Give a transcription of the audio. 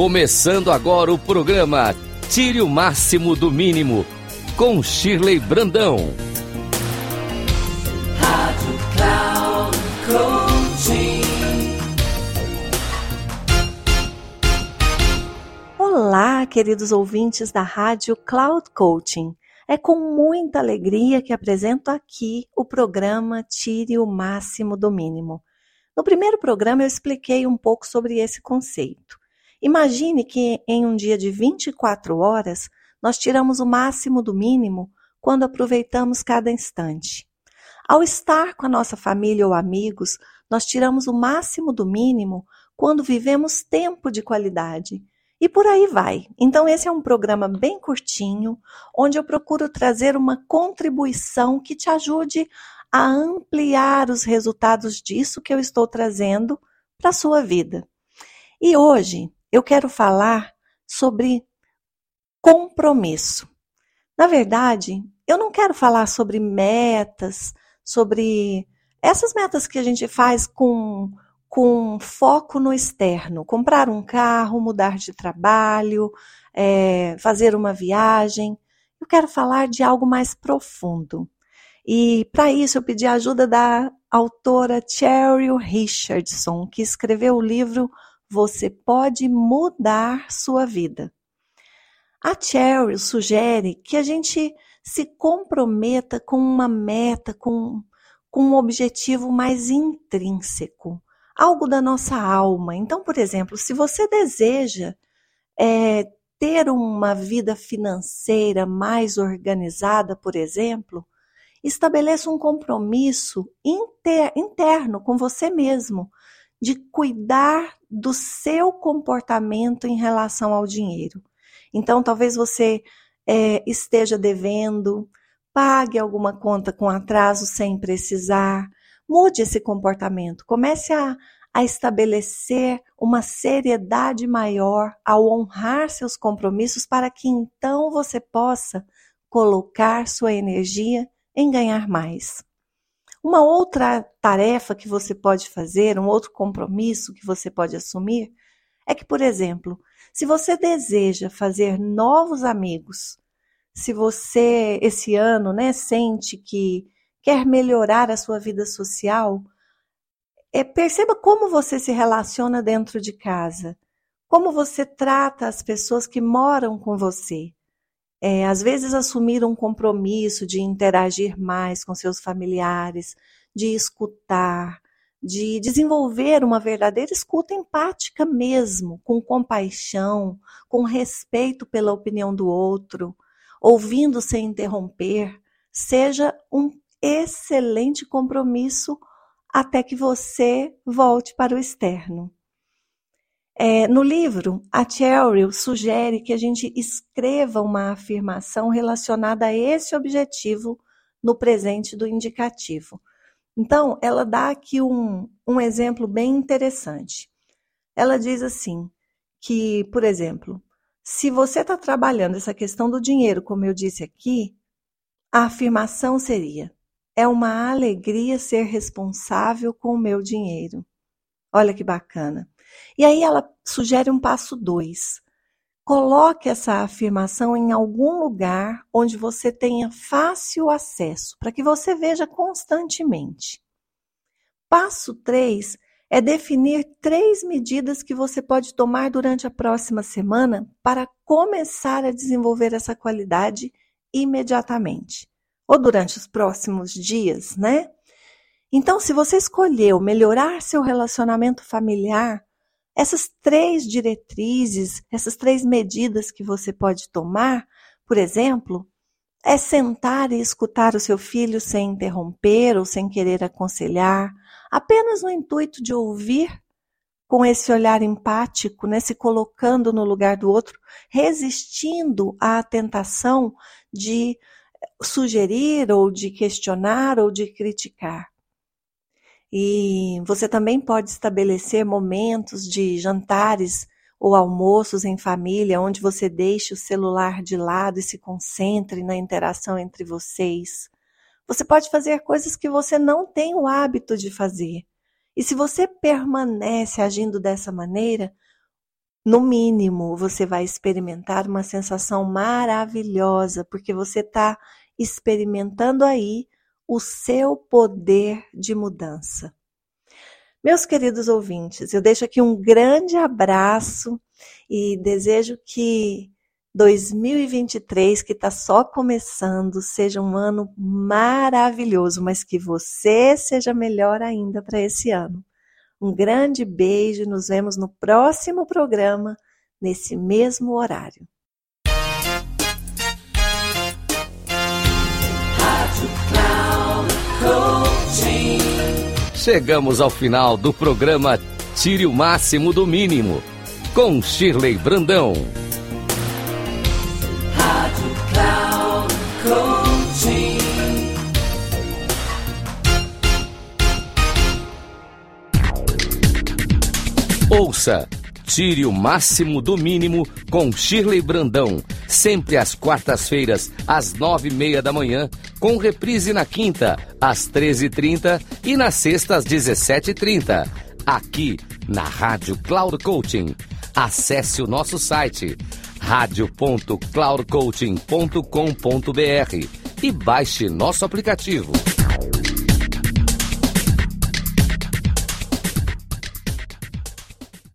Começando agora o programa Tire o Máximo do Mínimo, com Shirley Brandão. Rádio Cloud Coaching. Olá, queridos ouvintes da Rádio Cloud Coaching. É com muita alegria que apresento aqui o programa Tire o Máximo do Mínimo. No primeiro programa eu expliquei um pouco sobre esse conceito. Imagine que em um dia de 24 horas, nós tiramos o máximo do mínimo quando aproveitamos cada instante. Ao estar com a nossa família ou amigos, nós tiramos o máximo do mínimo quando vivemos tempo de qualidade. E por aí vai. Então, esse é um programa bem curtinho, onde eu procuro trazer uma contribuição que te ajude a ampliar os resultados disso que eu estou trazendo para a sua vida. E hoje eu quero falar sobre compromisso. Na verdade, eu não quero falar sobre metas, sobre essas metas que a gente faz com, com foco no externo. Comprar um carro, mudar de trabalho, é, fazer uma viagem. Eu quero falar de algo mais profundo. E para isso eu pedi a ajuda da autora Cheryl Richardson, que escreveu o livro você pode mudar sua vida. A Cheryl sugere que a gente se comprometa com uma meta, com, com um objetivo mais intrínseco, algo da nossa alma. Então, por exemplo, se você deseja é, ter uma vida financeira mais organizada, por exemplo, estabeleça um compromisso inter, interno com você mesmo de cuidar do seu comportamento em relação ao dinheiro. Então, talvez você é, esteja devendo, pague alguma conta com atraso sem precisar, mude esse comportamento, comece a, a estabelecer uma seriedade maior ao honrar seus compromissos para que então você possa colocar sua energia em ganhar mais. Uma outra tarefa que você pode fazer, um outro compromisso que você pode assumir, é que, por exemplo, se você deseja fazer novos amigos, se você esse ano, né, sente que quer melhorar a sua vida social, é, perceba como você se relaciona dentro de casa, como você trata as pessoas que moram com você é, às vezes assumir um compromisso de interagir mais com seus familiares, de escutar, de desenvolver uma verdadeira escuta empática mesmo, com compaixão, com respeito pela opinião do outro, ouvindo sem interromper, seja um excelente compromisso até que você volte para o externo. É, no livro, a Cheryl sugere que a gente escreva uma afirmação relacionada a esse objetivo no presente do indicativo. Então, ela dá aqui um, um exemplo bem interessante. Ela diz assim: que, por exemplo, se você está trabalhando essa questão do dinheiro, como eu disse aqui, a afirmação seria: é uma alegria ser responsável com o meu dinheiro. Olha que bacana. E aí ela sugere um passo dois. Coloque essa afirmação em algum lugar onde você tenha fácil acesso, para que você veja constantemente. Passo 3 é definir três medidas que você pode tomar durante a próxima semana para começar a desenvolver essa qualidade imediatamente, ou durante os próximos dias, né? Então, se você escolheu melhorar seu relacionamento familiar, essas três diretrizes, essas três medidas que você pode tomar, por exemplo, é sentar e escutar o seu filho sem interromper ou sem querer aconselhar, apenas no intuito de ouvir com esse olhar empático, né, se colocando no lugar do outro, resistindo à tentação de sugerir ou de questionar ou de criticar. E você também pode estabelecer momentos de jantares ou almoços em família, onde você deixe o celular de lado e se concentre na interação entre vocês. Você pode fazer coisas que você não tem o hábito de fazer. E se você permanece agindo dessa maneira, no mínimo, você vai experimentar uma sensação maravilhosa, porque você está experimentando aí o seu poder de mudança. Meus queridos ouvintes, eu deixo aqui um grande abraço e desejo que 2023, que está só começando, seja um ano maravilhoso, mas que você seja melhor ainda para esse ano. Um grande beijo, nos vemos no próximo programa, nesse mesmo horário. Chegamos ao final do programa Tire o Máximo do Mínimo, com Shirley Brandão. Rádio Cloud Ouça Tire o máximo do mínimo com Shirley Brandão, sempre às quartas-feiras, às nove e meia da manhã, com reprise na quinta, às treze e trinta na sexta, às dezessete e trinta. Aqui na Rádio Cloud Coaching. Acesse o nosso site radio.cloudcoaching.com.br e baixe nosso aplicativo.